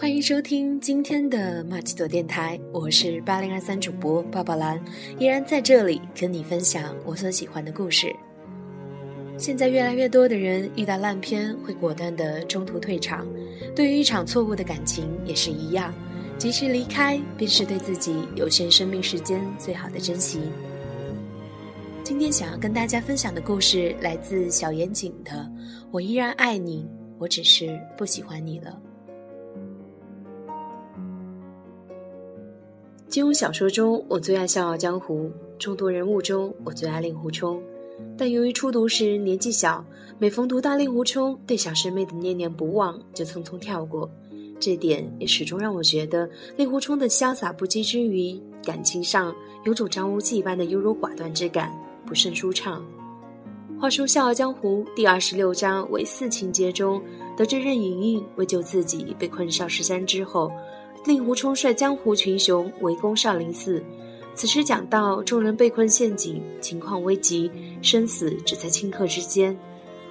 欢迎收听今天的马奇朵电台，我是八零二三主播抱抱兰，依然在这里跟你分享我所喜欢的故事。现在越来越多的人遇到烂片会果断的中途退场，对于一场错误的感情也是一样，及时离开便是对自己有限生命时间最好的珍惜。今天想要跟大家分享的故事来自小严谨的《我依然爱你，我只是不喜欢你了》。金庸小说中，我最爱《笑傲江湖》；众多人物中，我最爱令狐冲。但由于初读时年纪小，每逢读到令狐冲对小师妹的念念不忘，就匆匆跳过。这点也始终让我觉得令狐冲的潇洒不羁之余，感情上有种张无忌般的优柔寡断之感，不甚舒畅。话说《笑傲江湖》第二十六章为四情节中，得知任盈盈为救自己被困少室山之后。令狐冲率江湖群雄围攻少林寺，此时讲到众人被困陷阱，情况危急，生死只在顷刻之间。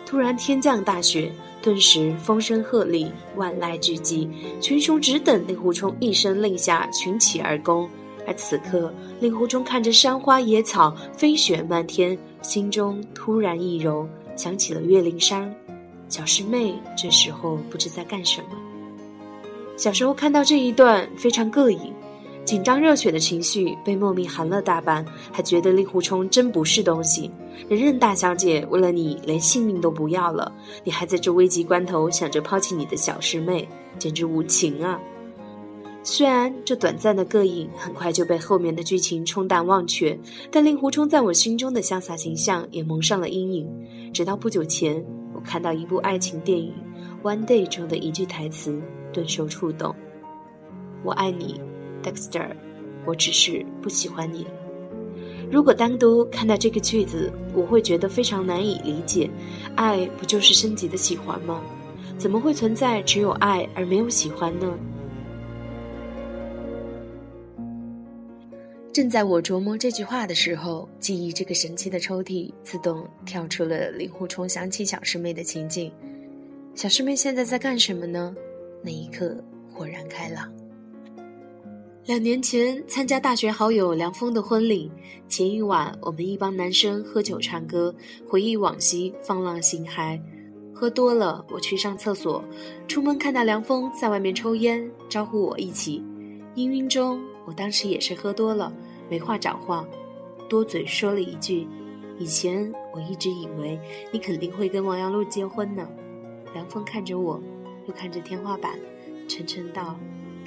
突然天降大雪，顿时风声鹤唳，万籁俱寂，群雄只等令狐冲一声令下，群起而攻。而此刻，令狐冲看着山花野草，飞雪漫天，心中突然一柔，想起了岳灵珊。小师妹这时候不知在干什么。小时候看到这一段非常膈应，紧张热血的情绪被莫名寒了大半，还觉得令狐冲真不是东西。人任大小姐为了你连性命都不要了，你还在这危急关头想着抛弃你的小师妹，简直无情啊！虽然这短暂的膈应很快就被后面的剧情冲淡忘却，但令狐冲在我心中的潇洒形象也蒙上了阴影。直到不久前，我看到一部爱情电影《One Day》中的一句台词。顿受触动，我爱你，Dexter，我只是不喜欢你。如果单独看到这个句子，我会觉得非常难以理解。爱不就是升级的喜欢吗？怎么会存在只有爱而没有喜欢呢？正在我琢磨这句话的时候，记忆这个神奇的抽屉自动跳出了令狐冲想起小师妹的情景。小师妹现在在干什么呢？那一刻豁然开朗。两年前参加大学好友梁峰的婚礼，前一晚我们一帮男生喝酒唱歌，回忆往昔，放浪形骸。喝多了，我去上厕所，出门看到梁峰在外面抽烟，招呼我一起。氤氲中，我当时也是喝多了，没话找话，多嘴说了一句：“以前我一直以为你肯定会跟王阳璐结婚呢。”梁峰看着我。又看着天花板，沉沉道：“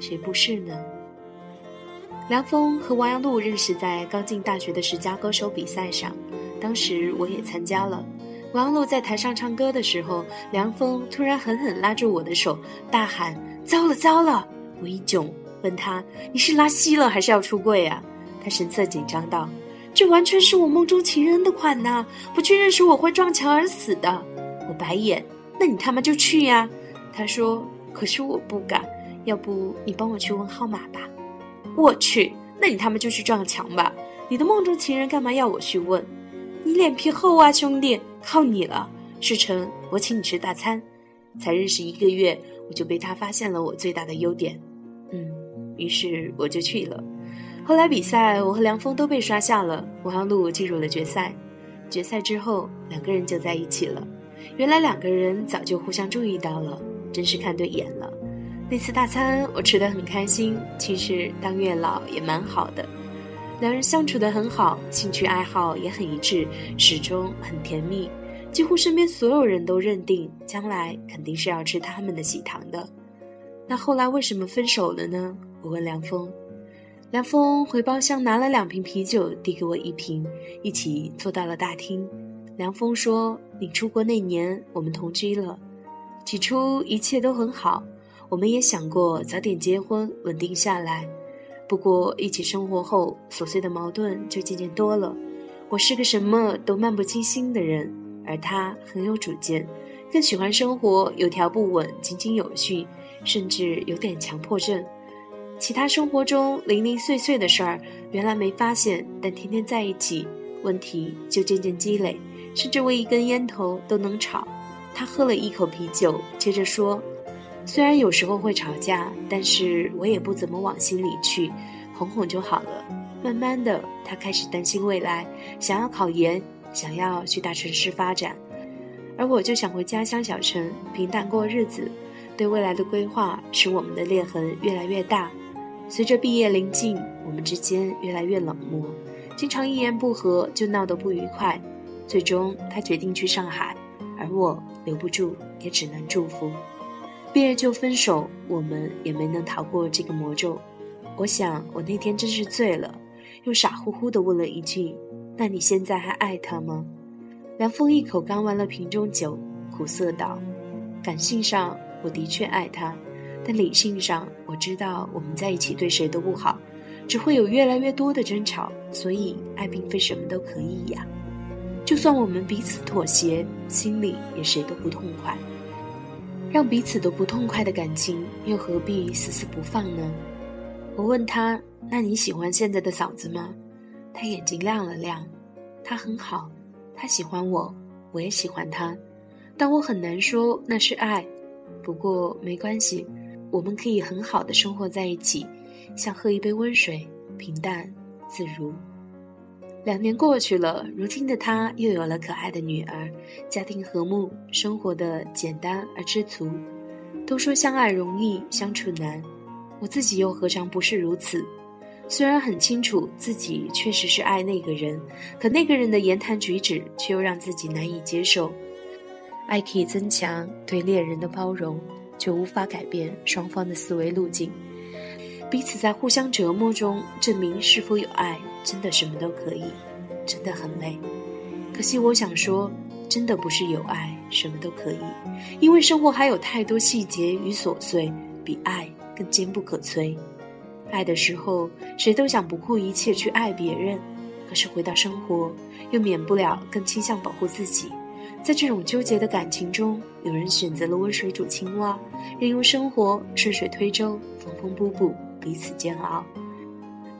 谁不是呢？”梁峰和王阳璐认识在刚进大学的十佳歌手比赛上，当时我也参加了。王阳璐在台上唱歌的时候，梁峰突然狠狠拉住我的手，大喊：“糟了糟了！”我一囧，问他：“你是拉稀了还是要出柜啊？”他神色紧张道：“这完全是我梦中情人的款呐！不去认识我会撞墙而死的。”我白眼：“那你他妈就去呀！”他说：“可是我不敢，要不你帮我去问号码吧。”我去，那你他妈就去撞墙吧！你的梦中情人干嘛要我去问？你脸皮厚啊，兄弟，靠你了！事成，我请你吃大餐。才认识一个月，我就被他发现了我最大的优点。嗯，于是我就去了。后来比赛，我和梁峰都被刷下了，王阳璐进入了决赛。决赛之后，两个人就在一起了。原来两个人早就互相注意到了。真是看对眼了，那次大餐我吃得很开心。其实当月老也蛮好的，两人相处得很好，兴趣爱好也很一致，始终很甜蜜。几乎身边所有人都认定将来肯定是要吃他们的喜糖的。那后来为什么分手了呢？我问梁峰。梁峰回包厢拿了两瓶啤酒，递给我一瓶，一起坐到了大厅。梁峰说：“你出国那年，我们同居了。”起初一切都很好，我们也想过早点结婚，稳定下来。不过一起生活后，琐碎的矛盾就渐渐多了。我是个什么都漫不经心的人，而他很有主见，更喜欢生活有条不紊、井井有序，甚至有点强迫症。其他生活中零零碎碎的事儿，原来没发现，但天天在一起，问题就渐渐积累，甚至为一根烟头都能吵。他喝了一口啤酒，接着说：“虽然有时候会吵架，但是我也不怎么往心里去，哄哄就好了。慢慢的，他开始担心未来，想要考研，想要去大城市发展，而我就想回家乡小城平淡过日子。对未来的规划使我们的裂痕越来越大。随着毕业临近，我们之间越来越冷漠，经常一言不合就闹得不愉快。最终，他决定去上海，而我留不住，也只能祝福。毕业就分手，我们也没能逃过这个魔咒。我想，我那天真是醉了。又傻乎乎地问了一句：“那你现在还爱他吗？”梁峰一口干完了瓶中酒，苦涩道：“感性上我的确爱他，但理性上我知道我们在一起对谁都不好，只会有越来越多的争吵。所以爱并非什么都可以呀。就算我们彼此妥协，心里也谁都不痛快。让彼此都不痛快的感情，又何必死死不放呢？”我问他。那你喜欢现在的嫂子吗？他眼睛亮了亮，他很好，他喜欢我，我也喜欢他，但我很难说那是爱。不过没关系，我们可以很好的生活在一起，像喝一杯温水，平淡自如。两年过去了，如今的他又有了可爱的女儿，家庭和睦，生活的简单而知足。都说相爱容易相处难，我自己又何尝不是如此？虽然很清楚自己确实是爱那个人，可那个人的言谈举止却又让自己难以接受。爱可以增强对恋人的包容，却无法改变双方的思维路径。彼此在互相折磨中证明是否有爱，真的什么都可以，真的很累。可惜我想说，真的不是有爱什么都可以，因为生活还有太多细节与琐碎，比爱更坚不可摧。爱的时候，谁都想不顾一切去爱别人，可是回到生活，又免不了更倾向保护自己。在这种纠结的感情中，有人选择了温水煮青蛙，任由生活顺水推舟，缝缝补补，彼此煎熬；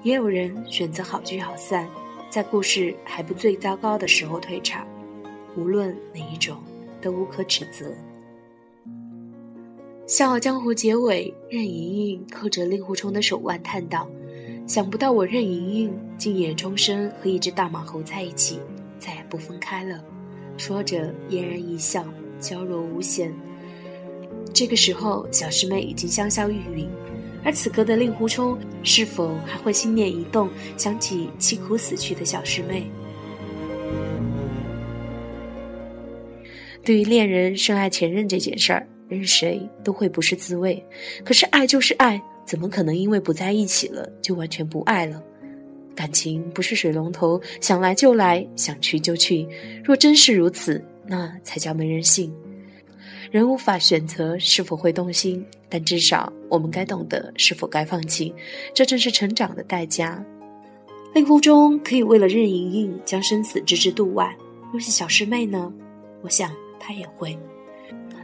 也有人选择好聚好散，在故事还不最糟糕的时候退场。无论哪一种，都无可指责。《笑傲江湖》结尾，任盈盈扣着令狐冲的手腕，叹道：“想不到我任盈盈竟也终身和一只大马猴在一起，再也不分开了。”说着，嫣然一笑，娇柔无限。这个时候，小师妹已经香消玉殒，而此刻的令狐冲是否还会心念一动，想起凄苦死去的小师妹？对于恋人深爱前任这件事儿。任谁都会不是滋味，可是爱就是爱，怎么可能因为不在一起了就完全不爱了？感情不是水龙头，想来就来，想去就去。若真是如此，那才叫没人性。人无法选择是否会动心，但至少我们该懂得是否该放弃，这正是成长的代价。令狐冲可以为了任盈盈将生死置之度外，若是小师妹呢？我想他也会。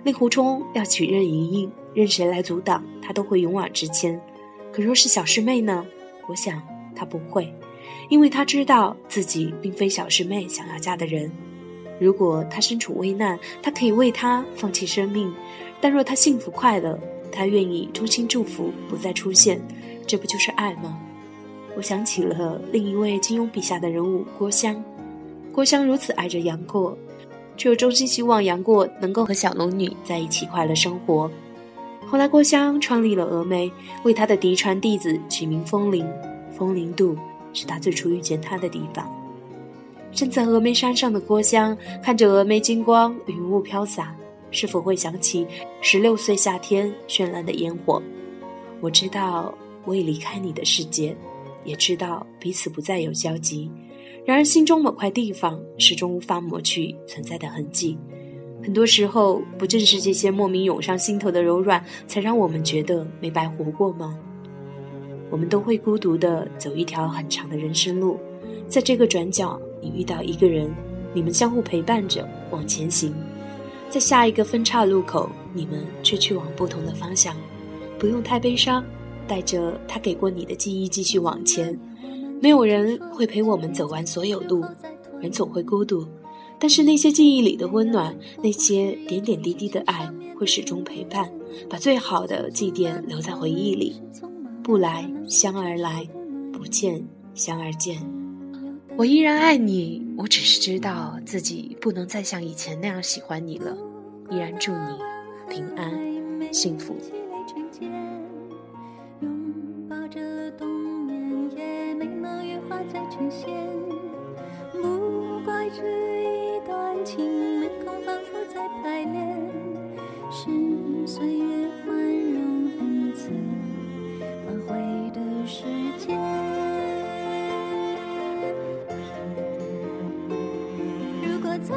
令狐冲要娶任盈盈，任谁来阻挡，他都会勇往直前。可若是小师妹呢？我想他不会，因为他知道自己并非小师妹想要嫁的人。如果他身处危难，他可以为他放弃生命；但若他幸福快乐，他愿意衷心祝福，不再出现。这不就是爱吗？我想起了另一位金庸笔下的人物郭襄，郭襄如此爱着杨过。却又衷心希望杨过能够和小龙女在一起快乐生活。后来，郭襄创立了峨眉，为他的嫡传弟子取名风铃。风铃渡是他最初遇见他的地方。身在峨眉山上的郭襄，看着峨眉金光，云雾飘洒，是否会想起十六岁夏天绚烂的烟火？我知道我已离开你的世界，也知道彼此不再有交集。然而，心中某块地方始终无法抹去存在的痕迹。很多时候，不正是这些莫名涌上心头的柔软，才让我们觉得没白活过吗？我们都会孤独地走一条很长的人生路，在这个转角，你遇到一个人，你们相互陪伴着往前行；在下一个分岔路口，你们却去往不同的方向。不用太悲伤，带着他给过你的记忆继续往前。没有人会陪我们走完所有路，人总会孤独，但是那些记忆里的温暖，那些点点滴滴的爱，会始终陪伴，把最好的祭奠留在回忆里。不来，相而来；不见，相而见。我依然爱你，我只是知道自己不能再像以前那样喜欢你了。依然祝你平安幸福。再